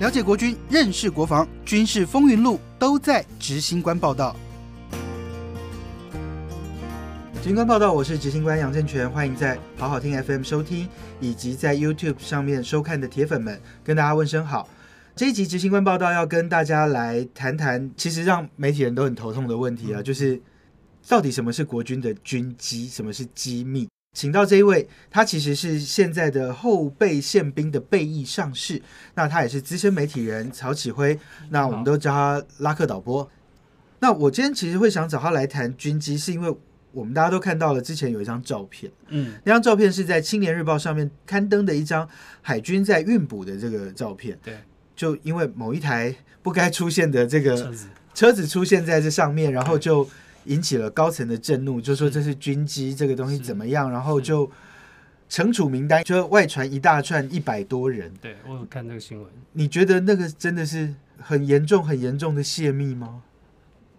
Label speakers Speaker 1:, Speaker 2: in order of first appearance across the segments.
Speaker 1: 了解国军，认识国防，军事风云录都在执行官报道。执行官报道，我是执行官杨正全，欢迎在好好听 FM 收听，以及在 YouTube 上面收看的铁粉们，跟大家问声好。这一集执行官报道要跟大家来谈谈，其实让媒体人都很头痛的问题啊，就是到底什么是国军的军机，什么是机密？请到这一位，他其实是现在的后备宪兵的备役上士，那他也是资深媒体人曹启辉，那我们都叫他拉克导播。那我今天其实会想找他来谈军机，是因为我们大家都看到了之前有一张照片，
Speaker 2: 嗯，
Speaker 1: 那张照片是在《青年日报》上面刊登的一张海军在运补的这个照片。
Speaker 2: 对，
Speaker 1: 就因为某一台不该出现的这个
Speaker 2: 车子
Speaker 1: 出现在这上面，然后就 引起了高层的震怒，就说这是军机，这个东西怎么样，然后就惩处名单就外传一大串一百多人。
Speaker 2: 对我有看这个新闻。
Speaker 1: 你觉得那个真的是很严重、很严重的泄密吗？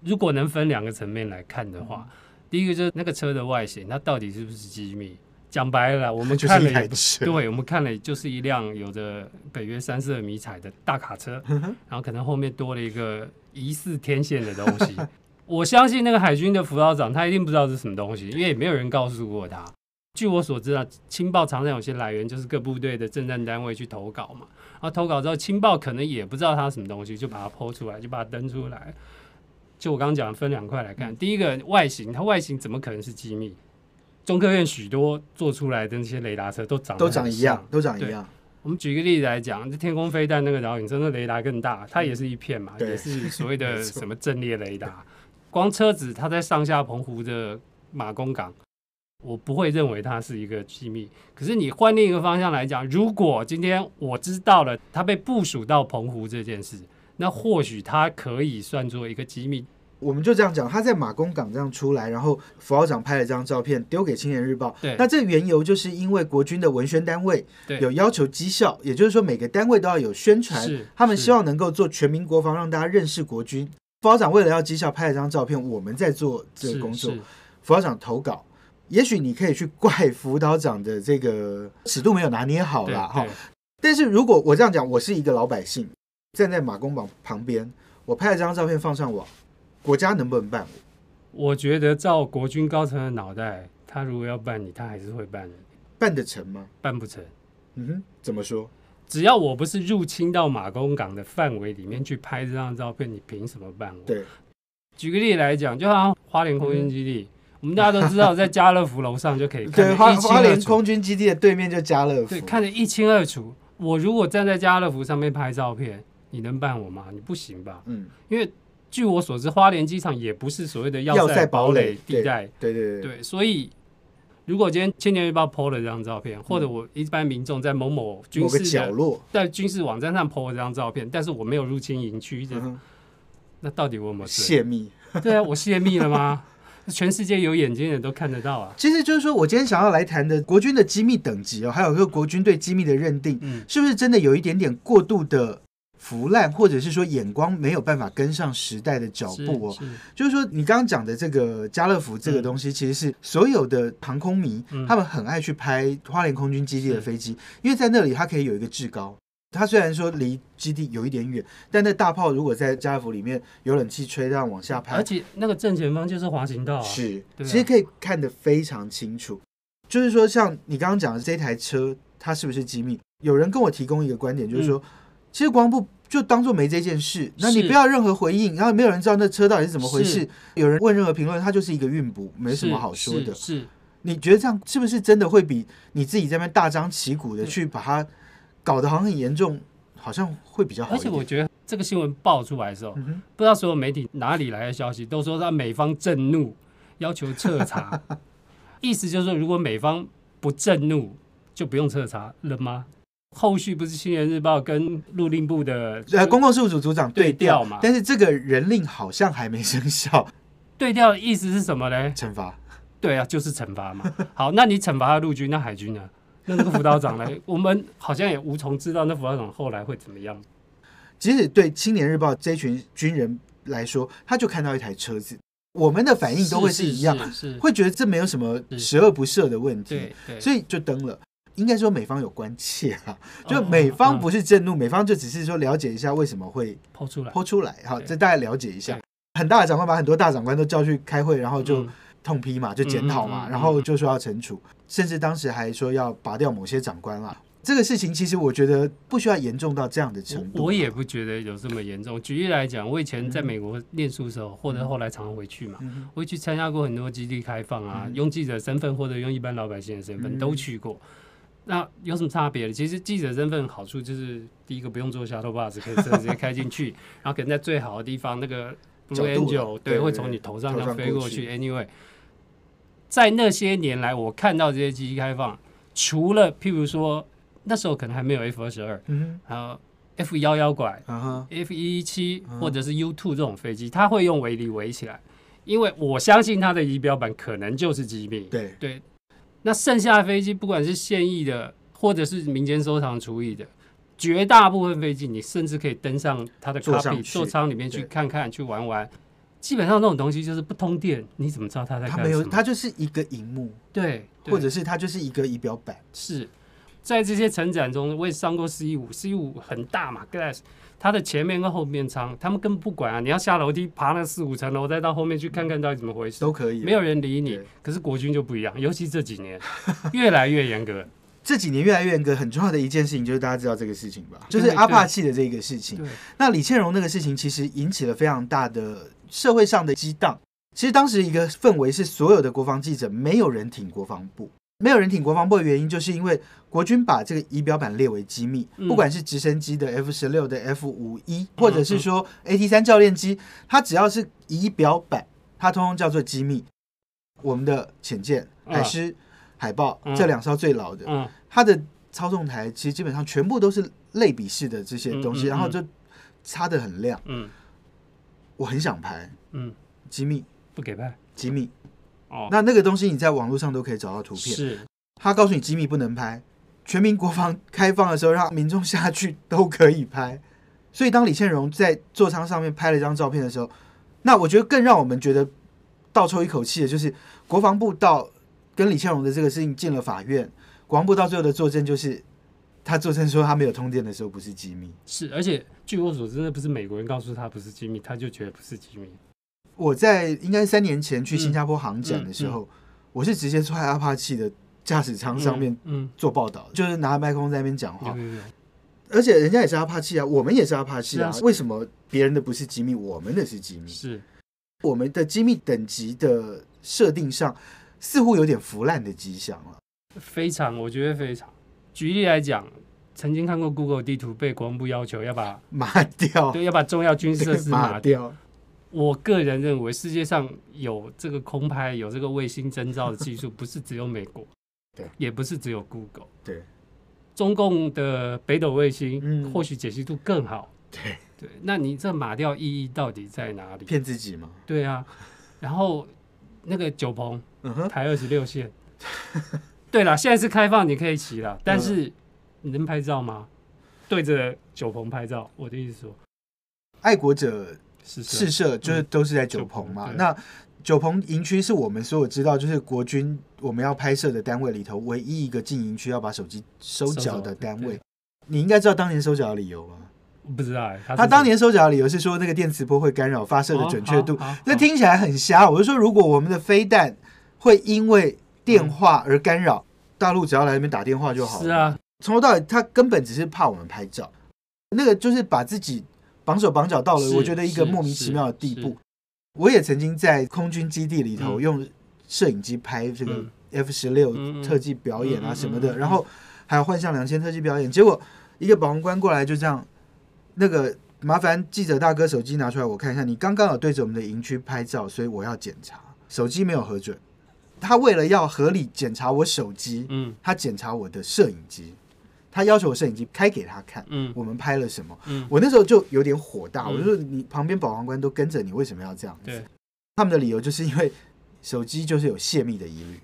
Speaker 2: 如果能分两个层面来看的话，
Speaker 1: 嗯
Speaker 2: 第一个就是那个车的外形，它到底是不是机密？讲白了，我们
Speaker 1: 就是一
Speaker 2: 看了对，我们看了就是一辆有着北约三色迷彩的大卡车，然后可能后面多了一个疑似天线的东西。我相信那个海军的辅导长他一定不知道这是什么东西，因为也没有人告诉过他。据我所知啊，情报常常有些来源就是各部队的政战单位去投稿嘛，然后投稿之后，情报可能也不知道它什么东西，就把它剖出来，就把它登出来。就我刚刚讲，分两块来看，第一个外形，它外形怎么可能是机密？中科院许多做出来的那些雷达车都长得
Speaker 1: 都长一样，都长一
Speaker 2: 对
Speaker 1: 样。
Speaker 2: 我们举个例子来讲，这天空飞弹那个导引车，那雷达更大，它也是一片嘛，
Speaker 1: 对
Speaker 2: 也是所谓的 什么阵列雷达。光车子它在上下澎湖的马公港，我不会认为它是一个机密。可是你换另一个方向来讲，如果今天我知道了它被部署到澎湖这件事，那或许它可以算作一个机密。
Speaker 1: 我们就这样讲，他在马公港这样出来，然后副校长拍了这张照片丢给《青年日报》。
Speaker 2: 对
Speaker 1: 那这个缘由就是因为国军的文宣单位有要求绩效，也就是说每个单位都要有宣传，他们希望能够做全民国防，让大家认识国军。副校长为了要绩效拍了张照片，我们在做这个工作
Speaker 2: 是。
Speaker 1: 副校长投稿，也许你可以去怪辅导长的这个尺度没有拿捏好
Speaker 2: 对
Speaker 1: 啦。哈。但是如果我这样讲，我是一个老百姓，站在马公榜旁边，我拍了这张照片放上网，国家能不能办我？
Speaker 2: 我觉得照国军高层的脑袋，他如果要办你，他还是会办的，
Speaker 1: 办得成吗？
Speaker 2: 办不成。
Speaker 1: 嗯哼，怎么说？
Speaker 2: 只要我不是入侵到马公港的范围里面去拍这张照片，你凭什么办我？
Speaker 1: 对，
Speaker 2: 举个例来讲，就好像花莲空军基地，我们大家都知道，在家乐福楼上就可以看
Speaker 1: 对，花花莲，空军基地的对面就家乐福，
Speaker 2: 对，看得一清二楚。我如果站在家乐福上面拍照片，你能办我吗？你不行吧？
Speaker 1: 嗯，
Speaker 2: 因为据我所知，花莲机场也不是所谓的
Speaker 1: 要塞
Speaker 2: 堡
Speaker 1: 堡垒
Speaker 2: 垒地带，
Speaker 1: 对对对，
Speaker 2: 对，所以如果今天《青年日报》PO 了这张照片，
Speaker 1: 嗯
Speaker 2: 或者我一般民众在某某军事的
Speaker 1: 角落，
Speaker 2: 在军事网站上 PO 了这张照片，但是我没有入侵营区，
Speaker 1: 嗯哼
Speaker 2: 那到底我有没有？
Speaker 1: 泄密。
Speaker 2: 对啊，我泄密了吗？全世界有眼睛的人都看得到啊。
Speaker 1: 其实就是说我今天想要来谈的国军的机密等级哦，还有一个国军对机密的认定，
Speaker 2: 嗯，
Speaker 1: 是不是真的有一点点过度的腐烂，或者是说眼光没有办法跟上时代的脚步哦？
Speaker 2: 是
Speaker 1: 就是说，你刚刚讲的这个家乐福这个东西，其实是所有的航空迷、
Speaker 2: 嗯
Speaker 1: 他们很爱去拍花莲空军基地的飞机，因为在那里它可以有一个制高。它虽然说离基地有一点远，但那大炮如果在家乐福里面有冷气吹，这样往下拍
Speaker 2: 而，且那个正前方就是滑行道啊。
Speaker 1: 是，
Speaker 2: 啊
Speaker 1: 其实可以看得非常清楚。就是说，像你刚刚讲的这台车，它是不是机密？有人跟我提供一个观点，就是说，其实国防部就当做没这件事，那你不要任何回应，然后没有人知道那车到底是怎么回事。有人问任何评论，它就是一个运补，没什么好说的。
Speaker 2: 是是
Speaker 1: 你觉得这样是不是真的会比你自己在那边大张旗鼓的去把它搞得好像很严重，好像会比较好
Speaker 2: 而？且我觉得这个新闻爆出来的时候，
Speaker 1: 嗯，
Speaker 2: 不知道所有媒体哪里来的消息，都说他美方震怒，要求彻查。意思就是说，如果美方不震怒，就不用彻查了吗？后续不是《青年日报》跟陆令部的
Speaker 1: 呃，公共事务组组长对
Speaker 2: 对
Speaker 1: 调
Speaker 2: 调嘛
Speaker 1: 但是这个人令好像还没生效，
Speaker 2: 对调的意思是什么呢？
Speaker 1: 惩罚。
Speaker 2: 对啊，就是惩罚嘛。好，那你惩罚了陆军，那海军呢？那那个辅导长呢？我们好像也无从知道那辅导长后来会怎么样。
Speaker 1: 即使对《青年日报》这群军人来说，他就看到一台车子，我们的反应都会是一样，
Speaker 2: 是
Speaker 1: 会觉得这没有什么十恶不赦的问题，所以就登了。应该说美方有关切啊，就
Speaker 2: 哦
Speaker 1: 美方
Speaker 2: 嗯
Speaker 1: 不是震怒，美方就只是说了解一下为什么会
Speaker 2: 抛出来，
Speaker 1: 抛出来，好，
Speaker 2: 对
Speaker 1: 这大概了解一下。很大的长官把很多大长官都叫去开会，然后就
Speaker 2: 嗯
Speaker 1: 痛批嘛，就检讨嘛，然后就说要惩处，甚至当时还说要拔掉某些长官啦。这个事情其实我觉得不需要严重到这样的程度。
Speaker 2: 我我也不觉得有这么严重。举例来讲，我以前在
Speaker 1: 嗯
Speaker 2: 美国念书的时候，或者后来常常回去嘛，
Speaker 1: 嗯
Speaker 2: 我去参加过很多基地开放啊，
Speaker 1: 嗯
Speaker 2: 用记者身份或者用一般老百姓的身份
Speaker 1: 嗯
Speaker 2: 都去过。那有什么差别呢？其实记者身份好处就是，第一个不用做 shuttle bus，可以直接开进去，然后可能在最好的地方，那个 Blue Angel
Speaker 1: 对
Speaker 2: 会从你头上这样飞过去。
Speaker 1: 去
Speaker 2: Anyway，在那些年来，我看到这些机器开放，除了譬如说那时候可能还没有 F 二十二，
Speaker 1: 嗯
Speaker 2: 还有 F 幺幺拐、，F 一七
Speaker 1: 嗯
Speaker 2: 或者是 U two 这种飞机，它会用围篱围起来，因为我相信它的仪表板可能就是机密。
Speaker 1: 对，
Speaker 2: 对，那剩下的飞机，不管是现役的或者是民间收藏处理的，绝大部分飞机你甚至可以登上它的
Speaker 1: 坐上
Speaker 2: copy 座舱里面去看看、去玩玩。基本上那种东西就是不通电，你怎么知道它在
Speaker 1: 它没有，
Speaker 2: 干什么？
Speaker 1: 它就是一个荧幕，
Speaker 2: 对，对
Speaker 1: 或者是它就是一个仪表板。
Speaker 2: 是在这些成展中，我也上过 C 五，C 五很大嘛，Glass，它的前面跟后面舱，他们根本不管啊，你要下楼梯爬那四五层楼，再到后面去看看到底怎么回事，
Speaker 1: 都可以，
Speaker 2: 没有人理你。可是国军就不一样，尤其这几年越来越严格。
Speaker 1: 这几年越来越严格，很重要的一件事情就是大家知道这个事情吧，就是阿帕契的这个事情。那李倩蓉那个事情其实引起了非常大的社会上的激荡。其实当时一个氛围是，所有的国防记者没有人挺国防部，没有人挺国防部的原因，就是因为国军把这个仪表板列为机密，
Speaker 2: 嗯
Speaker 1: 不管是直升机的 F 十六的 F 五一，或者是说 AT 三教练机，它只要是仪表板，它通通叫做机密。我们的潜舰、海狮、海豹
Speaker 2: 嗯
Speaker 1: 这两艘最老的，
Speaker 2: 嗯，
Speaker 1: 它的操纵台其实基本上全部都是类比式的这些东西，然后就擦的很亮。
Speaker 2: 嗯
Speaker 1: 我很想拍
Speaker 2: 嗯，
Speaker 1: 机密，
Speaker 2: 不给拍
Speaker 1: 机密。
Speaker 2: 哦，
Speaker 1: 那那个东西你在网络上都可以找到图片。
Speaker 2: 是
Speaker 1: 他告诉你机密不能拍，全民国防开放的时候让民众下去都可以拍。所以当李倩荣在座舱上面拍了一张照片的时候，那我觉得更让我们觉得倒抽一口气的就是国防部到跟李倩荣的这个事情进了法院，国防部到最后的作证就是他作证说他没有通电的时候不是机密。
Speaker 2: 是，而且据我所知，那不是美国人告诉他不是机密，他就觉得不是机密。
Speaker 1: 我在应该三年前去新加坡航展的时
Speaker 2: 嗯
Speaker 1: 候，我是直接坐在阿帕奇的驾驶舱上面
Speaker 2: 嗯，
Speaker 1: 做报道，就是拿麦克风在那边讲话而且人家也是阿帕奇啊，我们也是阿帕奇啊，为什么别人的不是机密，我们的是机密？
Speaker 2: 是
Speaker 1: 我们的机密等级的设定上似乎有点腐烂的迹象了。
Speaker 2: 非常，我觉得非常。举例来讲，曾经看过 Google 地图被国防部要求要把
Speaker 1: 码掉，
Speaker 2: 对要把重要军事设施
Speaker 1: 码
Speaker 2: 码掉。
Speaker 1: 掉，
Speaker 2: 我个人认为，世界上有这个空拍、有这个卫星征兆的技术，不是只有美国，
Speaker 1: 对，
Speaker 2: 也不是只有 Google，
Speaker 1: 对。
Speaker 2: 中共的北斗卫星，
Speaker 1: 嗯。
Speaker 2: 或许解析度更好。
Speaker 1: 对，
Speaker 2: 对，那你这码掉意义到底在哪里？
Speaker 1: 骗自己吗。
Speaker 2: 对啊，然后那个九鹏
Speaker 1: 嗯，
Speaker 2: 台二十六线，对了，现在是开放，你可以骑了，
Speaker 1: 嗯。
Speaker 2: 但是你能拍照吗？对着九鹏拍照，我的意思说，
Speaker 1: 爱国者
Speaker 2: 是
Speaker 1: 试射就是都是在九
Speaker 2: 九
Speaker 1: 鹏嘛。那九鹏营区是我们所有知道，就是国军我们要拍摄的单位里头唯一一个进营区要把手机收缴的单位。你应该知道当年收缴的理由吗？
Speaker 2: 不知道哎、他
Speaker 1: 他当年收缴的理由是说那个电磁波会干扰发射的准确度那听起来很瞎。我就说，如果我们的飞弹会因为电话而干扰，大陆只要来那边打电话就好了。
Speaker 2: 是，啊，
Speaker 1: 从头到尾他根本只是怕我们拍照，那个就是把自己绑手绑脚到了我觉得一个莫名其妙的地步。我也曾经在空军基地里头
Speaker 2: 嗯。
Speaker 1: 用摄影机拍这个
Speaker 2: 嗯。
Speaker 1: F 十六特技表演啊什么的，然后还有幻象两千特技表演，结果一个保安官过来就这样，那个麻烦记者大哥手机拿出来我看一下，你刚刚有对着我们的营区拍照，所以我要检查，手机没有核准。他为了要合理检查我手机，
Speaker 2: 嗯。
Speaker 1: 他检查我的摄影机，他要求我摄影机开给他看，
Speaker 2: 嗯
Speaker 1: 我们拍了什么。
Speaker 2: 嗯，
Speaker 1: 我那时候就有点火大，
Speaker 2: 嗯
Speaker 1: 我就说你旁边保安官都跟着你，为什么要这样子
Speaker 2: 对？
Speaker 1: 他们的理由就是因为手机就是有泄密的疑虑。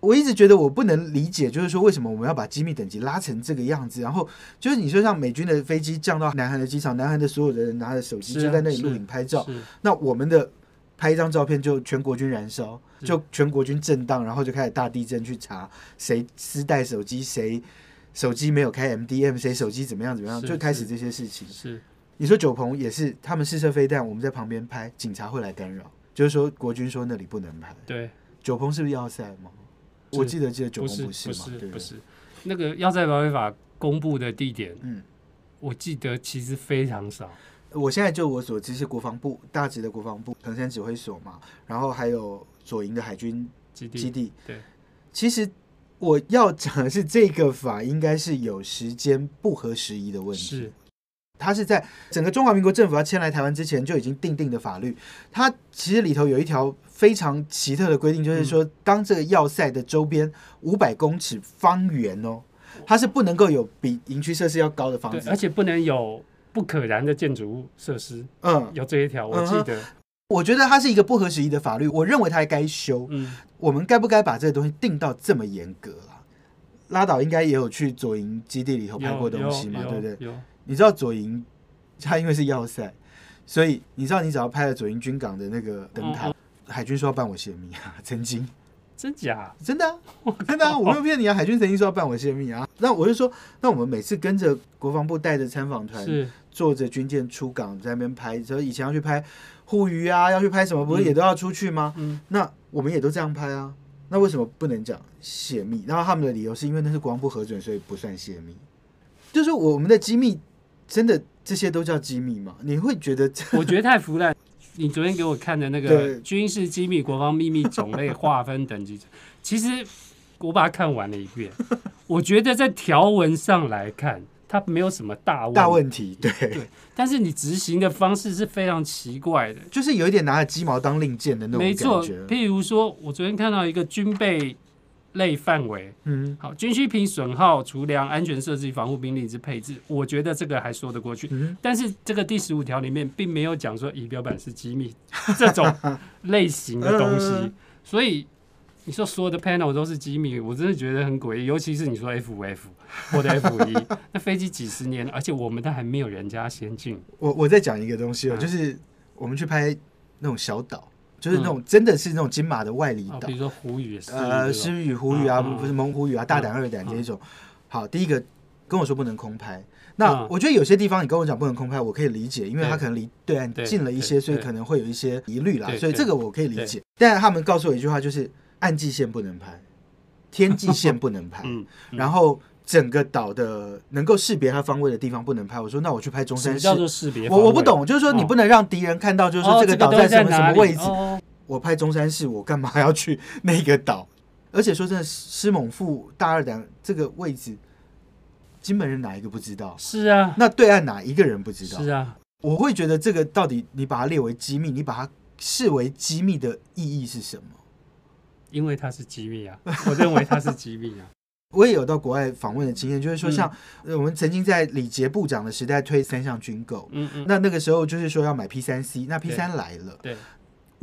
Speaker 1: 我一直觉得我不能理解，就是说为什么我们要把机密等级拉成这个样子？然后就是你说像美军的飞机降到南韩的机场，南韩的所有的人拿着手机就在那里录影拍照，
Speaker 2: 是
Speaker 1: 那我们的拍一张照片就全国军燃烧，就全国军震荡，然后就开始大地震去查谁私带手机，谁手机没有开 MDM，谁手机怎么样怎么样，
Speaker 2: 是
Speaker 1: 就开始
Speaker 2: 是
Speaker 1: 这些事情。
Speaker 2: 是
Speaker 1: 你说九鹏也是，他们试射飞弹，我们在旁边拍，警察会来干扰，就是说国军说那里不能拍。
Speaker 2: 对，
Speaker 1: 九鹏是不是要塞吗？我记得记得九
Speaker 2: 不是
Speaker 1: 鹏是，
Speaker 2: 不是
Speaker 1: 对对？
Speaker 2: 不是那个要塞保卫法公布的地点，
Speaker 1: 嗯，
Speaker 2: 我记得其实非常少。
Speaker 1: 我现在就我所知是国防部大直的国防部藤山指挥所嘛，然后还有左营的海军
Speaker 2: 基地
Speaker 1: 基地。
Speaker 2: 对，
Speaker 1: 其实我要讲的是这个法应该是有时间不合时宜的问题。
Speaker 2: 是
Speaker 1: 它是在整个中华民国政府要迁来台湾之前就已经定定的法律。它其实里头有一条非常奇特的规定，就是
Speaker 2: 嗯
Speaker 1: 说，当这个要塞的周边五百公尺方圆哦，它是不能够有比营区设施要高的房，子
Speaker 2: 而。且不能有不可燃的建筑物设施，
Speaker 1: 嗯，
Speaker 2: 有这一条，我记得。
Speaker 1: 我觉得它是一个不合时宜的法律，我认为它还该修。
Speaker 2: 嗯，
Speaker 1: 我们该不该把这个东西定到这么严格啊？拉倒应该也有去左营基地里头拍过
Speaker 2: 有
Speaker 1: 东西嘛，
Speaker 2: 有
Speaker 1: 对不对？
Speaker 2: 有
Speaker 1: 你知道左营，它因为是要塞，所以你知道你只要拍了左营军港的那个灯塔，
Speaker 2: 嗯
Speaker 1: 海军说要办我泄密啊，曾经
Speaker 2: 真假？
Speaker 1: 真的、啊、真的、啊，我没有骗你啊，海军曾经说要办我泄密啊。那我就说，那我们每次跟着国防部带着参访团，
Speaker 2: 是
Speaker 1: 坐着军舰出港，在那边拍，所以以前要去拍护鱼啊，要去拍什么，不是
Speaker 2: 嗯
Speaker 1: 也都要出去吗？
Speaker 2: 嗯，
Speaker 1: 那我们也都这样拍啊，那为什么不能讲泄密？然后他们的理由是因为那是国防部核准，所以不算泄密。就是我们的机密，真的这些都叫机密吗？你会觉得
Speaker 2: 我觉得太腐烂。你昨天给我看的那个军事机密、国防秘密种类划分等级，其实我把它看完了一遍，我觉得在条文上来看，它没有什么大问
Speaker 1: 大问题？对，
Speaker 2: 对但是你执行的方式是非常奇怪的。
Speaker 1: 就是有一点拿着鸡毛当令箭的那种
Speaker 2: 没错，
Speaker 1: 感觉。
Speaker 2: 譬如说，我昨天看到一个军备类范围，
Speaker 1: 嗯
Speaker 2: 好，军需品损耗、储粮、安全设置、防护兵力之配置，我觉得这个还说得过去。
Speaker 1: 嗯，
Speaker 2: 但是这个第十五条里面并没有讲说仪表板是机密这种 类型的东西
Speaker 1: 嗯，
Speaker 2: 所以你说所有的 panel 都是机密，我真的觉得很诡异。尤其是你说 F 五 F 或者 F 一，那飞机几十年了，而且我们都还没有人家先进。
Speaker 1: 我我再讲一个东西哦，
Speaker 2: 嗯
Speaker 1: 就是我们去拍那种小岛，就是那种真的是那种金马的外里
Speaker 2: 啊，
Speaker 1: 岛
Speaker 2: 比，如说湖语
Speaker 1: 呃，狮语、虎语啊，不是猛虎语啊，大胆二胆这一种。好，第一个跟我说不能空拍。那
Speaker 2: 嗯
Speaker 1: 我觉得有些地方你跟我讲不能空拍，我可以理解，因为
Speaker 2: 对
Speaker 1: 它可能离对岸近了一些，所以可能会有一些疑虑啦，所以这个我可以理解。但他们告诉我一句话，就是岸际线不能拍，天际线不能拍，然后整个岛的能够识别它方位的地方不能拍。我说那我去拍中山市
Speaker 2: 叫，做识别？
Speaker 1: 我我不懂，就是说你
Speaker 2: 哦
Speaker 1: 不能让敌人看到，就是说
Speaker 2: 哦
Speaker 1: 这个岛在什么什么位置。
Speaker 2: 哦
Speaker 1: 我拍中山市，我干嘛要去那个岛？而且说真的，狮猛副大二胆这个位置，金门人哪一个不知道？
Speaker 2: 是啊，
Speaker 1: 那对岸哪一个人不知道？
Speaker 2: 是啊，
Speaker 1: 我会觉得这个到底你把它列为机密，你把它视为机密的意义是什么？
Speaker 2: 因为它是机密啊，我认为它是机密啊。
Speaker 1: 我也有到国外访问的经验，就是说
Speaker 2: 嗯
Speaker 1: 像、呃我们曾经在李杰部长的时代推三项军购，
Speaker 2: 嗯嗯，
Speaker 1: 那那个时候就是说要买 P 三 C，那 P 三来了。
Speaker 2: 对，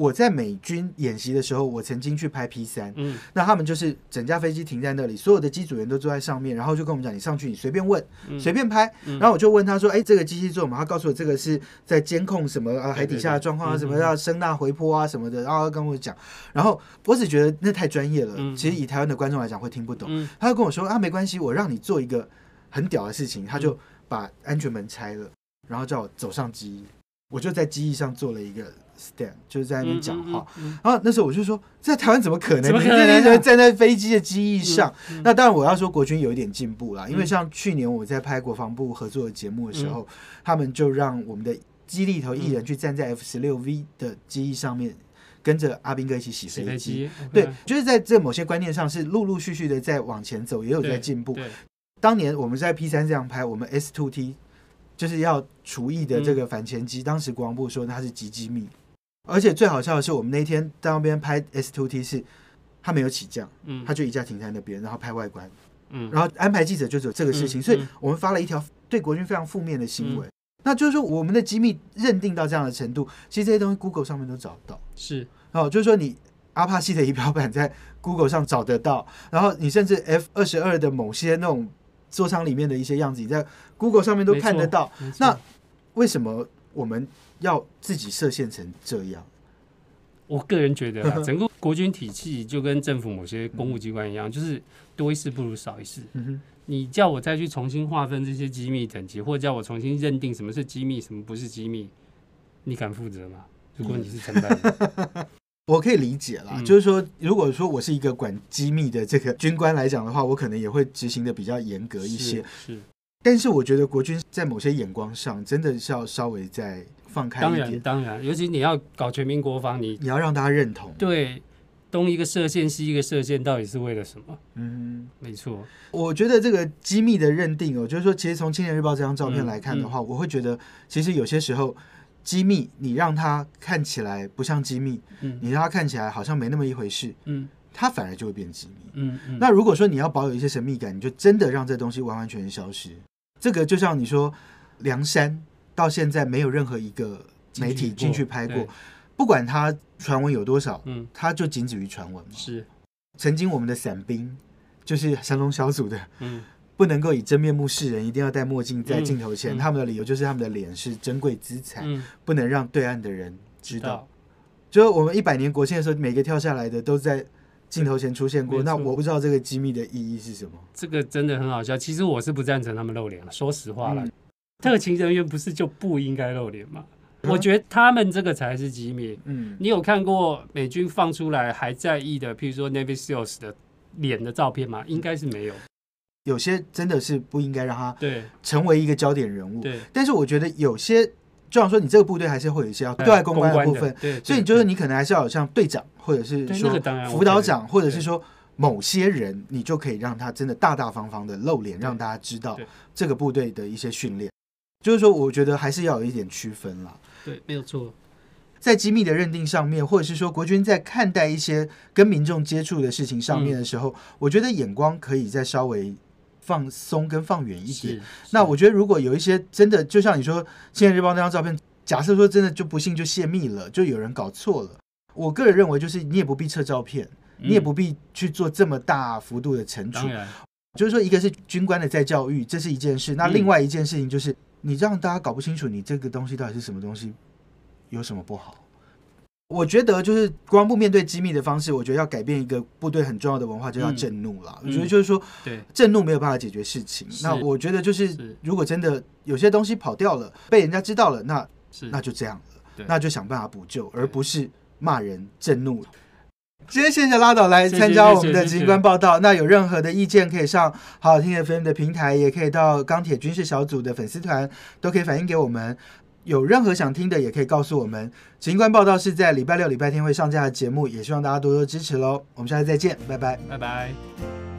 Speaker 1: 我在美军演习的时候，我曾经去拍 P 三，
Speaker 2: 嗯
Speaker 1: 那他们就是整架飞机停在那里，所有的机组员都坐在上面，然后就跟我们讲，你上去你随便问，
Speaker 2: 嗯
Speaker 1: 随便拍。
Speaker 2: 嗯
Speaker 1: 然后我就问他说，哎，这个机器做什么？他告诉我这个是在监控什么啊，海底下的状况啊，什么要声呐回波啊什么的，然后跟我讲。然后我只觉得那太专业了，
Speaker 2: 嗯
Speaker 1: 其实以台湾的观众来讲会听不懂。
Speaker 2: 嗯
Speaker 1: 他就跟我说啊，没关系，我让你做一个很屌的事情，他就把安全门拆了，然后叫我走上机翼，我就在机翼上做了一个 stand，就是在那边讲话。
Speaker 2: 嗯，嗯
Speaker 1: 然后那时候我就说，在台湾怎么可能？
Speaker 2: 怎么可
Speaker 1: 你
Speaker 2: 能啊
Speaker 1: 你怎么站在飞机的机翼上？那当然，我要说国军有一点进步啦，因为
Speaker 2: 嗯
Speaker 1: 像去年我在拍国防部合作的节目的时候，他们就让我们的机里头艺人去站在 F 十六 V 的机翼上面，跟着阿兵哥一起洗
Speaker 2: 洗
Speaker 1: 飞机。对，就是在这某些观念上是陆陆续续的在往前走，也有在进步。当年我们在 P 三这样拍，我们 S two T 就是要除役的这个反潜机，当时国防部说它是极机密，而且最好笑的是，我们那天在那边拍 S two T 是它没有起降，
Speaker 2: 嗯。
Speaker 1: 它就一架停在那边，然后拍外观，
Speaker 2: 嗯，
Speaker 1: 然后安排记者就只有这个事情，所以我们发了一条对国军非常负面的新闻。那就是说，我们的机密认定到这样的程度，其实这些东西 Google 上面都找不到。
Speaker 2: 是。
Speaker 1: 哦，就是说你阿帕西的仪表板在 Google 上找得到，然后你甚至 F 二十二的某些那种座舱里面的一些样子，你在 Google 上面都看得到。那为什么我们要自己设限成这样？
Speaker 2: 我个人觉得啊，整个国军体系就跟政府某些公务机关一样，就是多一事不如少一事。
Speaker 1: 嗯，
Speaker 2: 你叫我再去重新划分这些机密等级，或者叫我重新认定什么是机密，什么不是机密，你敢负责吗？如果你是承办人，
Speaker 1: 我可以理解啦，
Speaker 2: 嗯
Speaker 1: 就是说，如果说我是一个管机密的这个军官来讲的话，我可能也会执行的比较严格一些。
Speaker 2: 是，是
Speaker 1: 但是我觉得国军在某些眼光上，真的是要稍微再放开一点，
Speaker 2: 当然，尤其你要搞全民国防，你
Speaker 1: 你要让大家认同。
Speaker 2: 对东一个射线西一个射线，到底是为了什么？
Speaker 1: 嗯，
Speaker 2: 没错，
Speaker 1: 我觉得这个机密的认定哦，就是说，其实从《青年日报》这张照片
Speaker 2: 嗯
Speaker 1: 来看的话，我会觉得，其实有些时候机密，你让它看起来不像机密，
Speaker 2: 嗯
Speaker 1: 你让它看起来好像没那么一回事，
Speaker 2: 嗯
Speaker 1: 它反而就会变机密。
Speaker 2: 嗯嗯，
Speaker 1: 那如果说你要保有一些神秘感，你就真的让这东西完完全全消失。这个就像你说，梁山到现在没有任何一个媒体进去拍过，不管它传闻有多少，
Speaker 2: 嗯
Speaker 1: 它就仅止于传闻嘛。
Speaker 2: 是
Speaker 1: 曾经我们的伞兵就是神龙小组的，
Speaker 2: 嗯
Speaker 1: 不能够以真面目示人，一定要戴墨镜在
Speaker 2: 嗯
Speaker 1: 镜头前。
Speaker 2: 嗯
Speaker 1: 他们的理由就是他们的脸是珍贵资产，
Speaker 2: 嗯
Speaker 1: 不能让对岸的人知道。
Speaker 2: 道
Speaker 1: 就是我们一百年国庆的时候，每个跳下来的都在镜头前出现过。那我不知道这个机密的意义是什么。
Speaker 2: 这个真的很好笑。其实我是不赞成他们露脸了，说实话了，
Speaker 1: 嗯
Speaker 2: 特勤人员不是就不应该露脸吗？
Speaker 1: 嗯
Speaker 2: 我觉得他们这个才是机密。
Speaker 1: 嗯，
Speaker 2: 你有看过美军放出来还在意的，譬如说 Navy SEALs 的脸的照片吗？应该是没有。
Speaker 1: 有些真的是不应该让他
Speaker 2: 对。
Speaker 1: 成为一个焦点人物。
Speaker 2: 对，
Speaker 1: 但是我觉得有些，就像说你这个部队还是会有一些要对外公关的部分，
Speaker 2: 对，
Speaker 1: 所以你就是你可能还是要有像队长，或者是说辅导长，或者是说某些人，你就可以让他真的大大方方的露脸，让大家知道这个部队的一些训练。就是说，我觉得还是要有一点区分啦。
Speaker 2: 对，没有错。
Speaker 1: 在机密的认定上面，或者是说国军在看待一些跟民众接触的事情上面的时候，我觉得眼光可以再稍微放松跟放远一点。那我觉得如果有一些真的，就像你说《现在日报》那张照片，假设说真的就不幸就泄密了，就有人搞错了，我个人认为就是你也不必撤照片，
Speaker 2: 嗯。
Speaker 1: 你也不必去做这么大幅度的惩处就是说，一个是军官的再教育，这是一件事；那
Speaker 2: 嗯。
Speaker 1: 另外一件事情就是，你让大家搞不清楚你这个东西到底是什么东西，有什么不好？我觉得就是国防部面对机密的方式，我觉得要改变一个部队很重要的文化，就叫
Speaker 2: 嗯
Speaker 1: 震怒了。
Speaker 2: 嗯
Speaker 1: 我觉得就是说，
Speaker 2: 对，
Speaker 1: 震怒没有办法解决事情。那我觉得就是
Speaker 2: 是，
Speaker 1: 如果真的有些东西跑掉了，被人家知道了，那那就这样了，那就想办法补救，而不是骂人震怒。今天谢谢拉倒来参加我们的
Speaker 2: 谢谢
Speaker 1: 执行官报道。那有任何的意见，可以上好好听 FM 的平台，也可以到钢铁军事小组的粉丝团，都可以反映给我们。有任何想听的，也可以告诉我们。警官报道是在礼拜六、礼拜天会上架的节目，也希望大家多多支持喽。我们下次再见，拜拜。
Speaker 2: 拜拜。